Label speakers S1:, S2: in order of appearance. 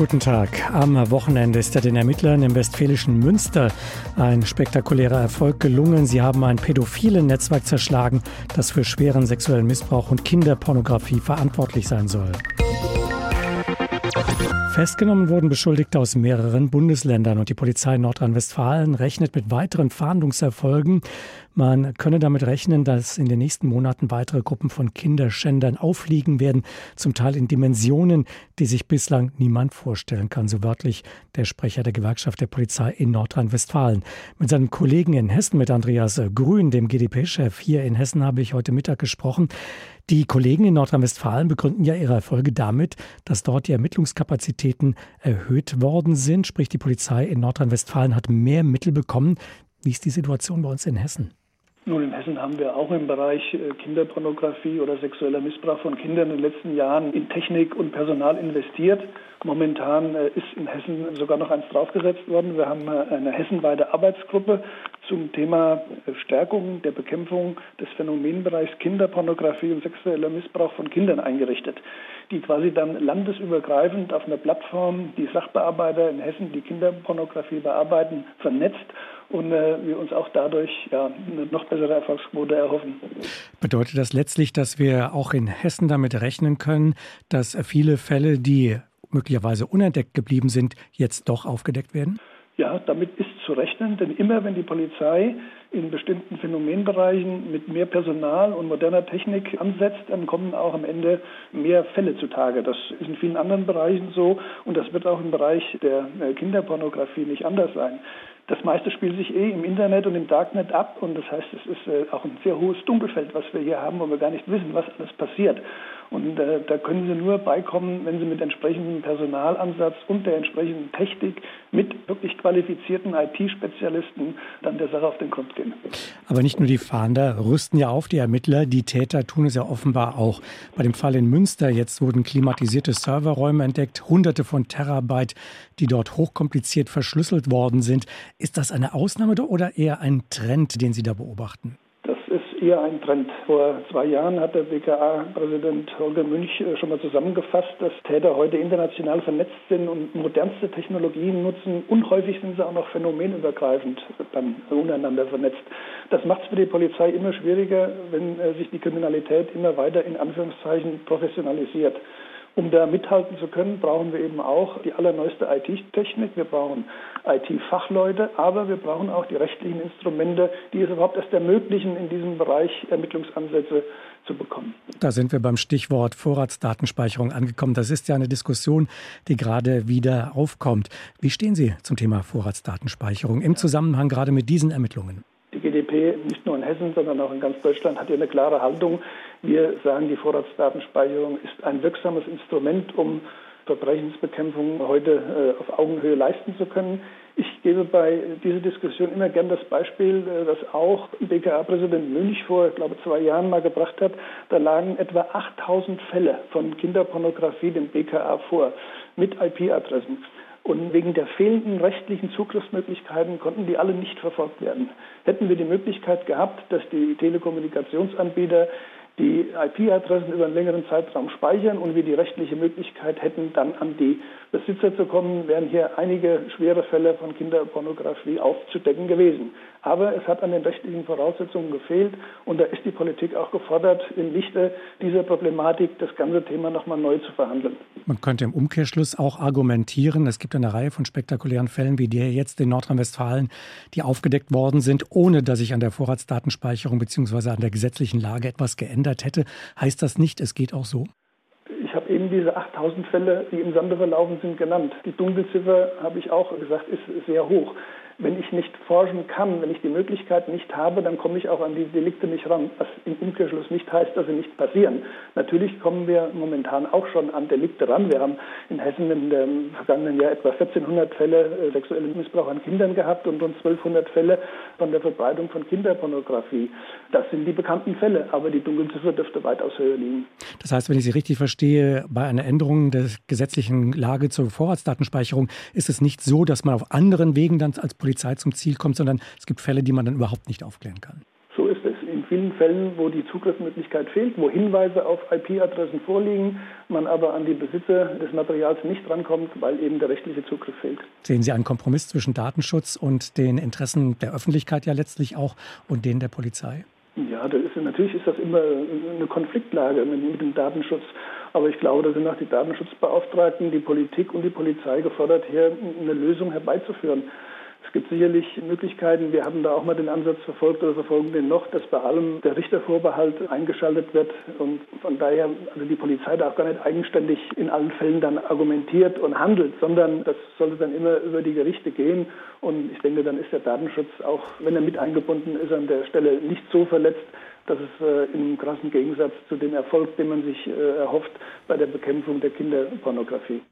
S1: Guten Tag. Am Wochenende ist ja den Ermittlern im westfälischen Münster ein spektakulärer Erfolg gelungen. Sie haben ein pädophilen Netzwerk zerschlagen, das für schweren sexuellen Missbrauch und Kinderpornografie verantwortlich sein soll. Festgenommen wurden Beschuldigte aus mehreren Bundesländern und die Polizei Nordrhein-Westfalen rechnet mit weiteren Fahndungserfolgen. Man könne damit rechnen, dass in den nächsten Monaten weitere Gruppen von Kinderschändern auffliegen werden, zum Teil in Dimensionen, die sich bislang niemand vorstellen kann, so wörtlich der Sprecher der Gewerkschaft der Polizei in Nordrhein-Westfalen. Mit seinem Kollegen in Hessen, mit Andreas Grün, dem GdP-Chef hier in Hessen, habe ich heute Mittag gesprochen. Die Kollegen in Nordrhein-Westfalen begründen ja ihre Erfolge damit, dass dort die Ermittlungskapazitäten erhöht worden sind. Sprich, die Polizei in Nordrhein-Westfalen hat mehr Mittel bekommen. Wie ist die Situation bei uns in Hessen?
S2: Nun, in Hessen haben wir auch im Bereich äh, Kinderpornografie oder sexueller Missbrauch von Kindern in den letzten Jahren in Technik und Personal investiert. Momentan äh, ist in Hessen sogar noch eins draufgesetzt worden. Wir haben äh, eine hessenweite Arbeitsgruppe zum Thema Stärkung der Bekämpfung des Phänomenbereichs Kinderpornografie und sexueller Missbrauch von Kindern eingerichtet, die quasi dann landesübergreifend auf einer Plattform die Sachbearbeiter in Hessen, die Kinderpornografie bearbeiten, vernetzt und äh, wir uns auch dadurch ja, eine noch bessere Erfolgsquote erhoffen.
S1: Bedeutet das letztlich, dass wir auch in Hessen damit rechnen können, dass viele Fälle, die möglicherweise unentdeckt geblieben sind, jetzt doch aufgedeckt werden?
S2: Ja, damit ist zu rechnen, denn immer wenn die Polizei in bestimmten Phänomenbereichen mit mehr Personal und moderner Technik ansetzt, dann kommen auch am Ende mehr Fälle zutage. Das ist in vielen anderen Bereichen so und das wird auch im Bereich der äh, Kinderpornografie nicht anders sein. Das meiste spielt sich eh im Internet und im Darknet ab und das heißt, es ist äh, auch ein sehr hohes Dunkelfeld, was wir hier haben, wo wir gar nicht wissen, was alles passiert. Und äh, da können Sie nur beikommen, wenn Sie mit entsprechendem Personalansatz und der entsprechenden Technik mit wirklich qualifizierten IT-Spezialisten dann der Sache auf den Grund gehen.
S1: Aber nicht nur die Fahnder rüsten ja auf, die Ermittler, die Täter tun es ja offenbar auch. Bei dem Fall in Münster jetzt wurden klimatisierte Serverräume entdeckt, hunderte von Terabyte, die dort hochkompliziert verschlüsselt worden sind. Ist das eine Ausnahme oder eher ein Trend, den Sie da beobachten?
S2: Eher ein Trend. Vor zwei Jahren hat der BKA-Präsident Holger Münch äh, schon mal zusammengefasst, dass Täter heute international vernetzt sind und modernste Technologien nutzen und häufig sind sie auch noch phänomenübergreifend dann untereinander vernetzt. Das macht es für die Polizei immer schwieriger, wenn äh, sich die Kriminalität immer weiter in Anführungszeichen professionalisiert. Um da mithalten zu können, brauchen wir eben auch die allerneueste IT-Technik. Wir brauchen IT-Fachleute, aber wir brauchen auch die rechtlichen Instrumente, die es überhaupt erst ermöglichen, in diesem Bereich Ermittlungsansätze zu bekommen.
S1: Da sind wir beim Stichwort Vorratsdatenspeicherung angekommen. Das ist ja eine Diskussion, die gerade wieder aufkommt. Wie stehen Sie zum Thema Vorratsdatenspeicherung im Zusammenhang gerade mit diesen Ermittlungen?
S2: Die GDP, nicht nur in Hessen, sondern auch in ganz Deutschland, hat hier eine klare Haltung. Wir sagen, die Vorratsdatenspeicherung ist ein wirksames Instrument, um Verbrechensbekämpfung heute äh, auf Augenhöhe leisten zu können. Ich gebe bei dieser Diskussion immer gern das Beispiel, äh, das auch BKA-Präsident Münch vor, ich glaube, zwei Jahren mal gebracht hat. Da lagen etwa 8000 Fälle von Kinderpornografie dem BKA vor mit IP-Adressen. Und wegen der fehlenden rechtlichen Zugriffsmöglichkeiten konnten die alle nicht verfolgt werden. Hätten wir die Möglichkeit gehabt, dass die Telekommunikationsanbieter die IP-Adressen über einen längeren Zeitraum speichern und wir die rechtliche Möglichkeit hätten, dann an die Besitzer zu kommen, wären hier einige schwere Fälle von Kinderpornografie aufzudecken gewesen. Aber es hat an den rechtlichen Voraussetzungen gefehlt und da ist die Politik auch gefordert, im Lichte dieser Problematik das ganze Thema nochmal neu zu verhandeln.
S1: Man könnte im Umkehrschluss auch argumentieren, es gibt eine Reihe von spektakulären Fällen wie der jetzt in Nordrhein-Westfalen, die aufgedeckt worden sind, ohne dass sich an der Vorratsdatenspeicherung bzw. an der gesetzlichen Lage etwas geändert hätte. Heißt das nicht, es geht auch so?
S2: Ich habe eben diese 8000 Fälle, die im Sande verlaufen sind, genannt. Die Dunkelziffer, habe ich auch gesagt, ist sehr hoch wenn ich nicht forschen kann, wenn ich die Möglichkeit nicht habe, dann komme ich auch an die Delikte nicht ran, was im Umkehrschluss nicht heißt, dass sie nicht passieren. Natürlich kommen wir momentan auch schon an Delikte ran. Wir haben in Hessen in dem vergangenen Jahr etwa 1400 Fälle äh, sexuellen Missbrauch an Kindern gehabt und rund 1200 Fälle von der Verbreitung von Kinderpornografie. Das sind die bekannten Fälle, aber die Dunkelziffer dürfte weitaus höher liegen.
S1: Das heißt, wenn ich Sie richtig verstehe, bei einer Änderung der gesetzlichen Lage zur Vorratsdatenspeicherung ist es nicht so, dass man auf anderen Wegen dann als Polizei zum Ziel kommt, sondern es gibt Fälle, die man dann überhaupt nicht aufklären kann.
S2: So ist es. In vielen Fällen, wo die Zugriffsmöglichkeit fehlt, wo Hinweise auf IP-Adressen vorliegen, man aber an die Besitzer des Materials nicht rankommt, weil eben der rechtliche Zugriff fehlt.
S1: Sehen Sie einen Kompromiss zwischen Datenschutz und den Interessen der Öffentlichkeit ja letztlich auch und denen der Polizei?
S2: Ja, da ist, natürlich ist das immer eine Konfliktlage mit, mit, dem Datenschutz. Aber ich glaube, da sind auch die Datenschutzbeauftragten, die Politik und die Polizei gefordert, hier eine Lösung herbeizuführen. Es gibt sicherlich Möglichkeiten. Wir haben da auch mal den Ansatz verfolgt oder verfolgen den noch, dass bei allem der Richtervorbehalt eingeschaltet wird und von daher also die Polizei da auch gar nicht eigenständig in allen Fällen dann argumentiert und handelt, sondern das sollte dann immer über die Gerichte gehen. Und ich denke, dann ist der Datenschutz auch, wenn er mit eingebunden ist, an der Stelle nicht so verletzt, dass es äh, im krassen Gegensatz zu dem Erfolg, den man sich äh, erhofft bei der Bekämpfung der Kinderpornografie.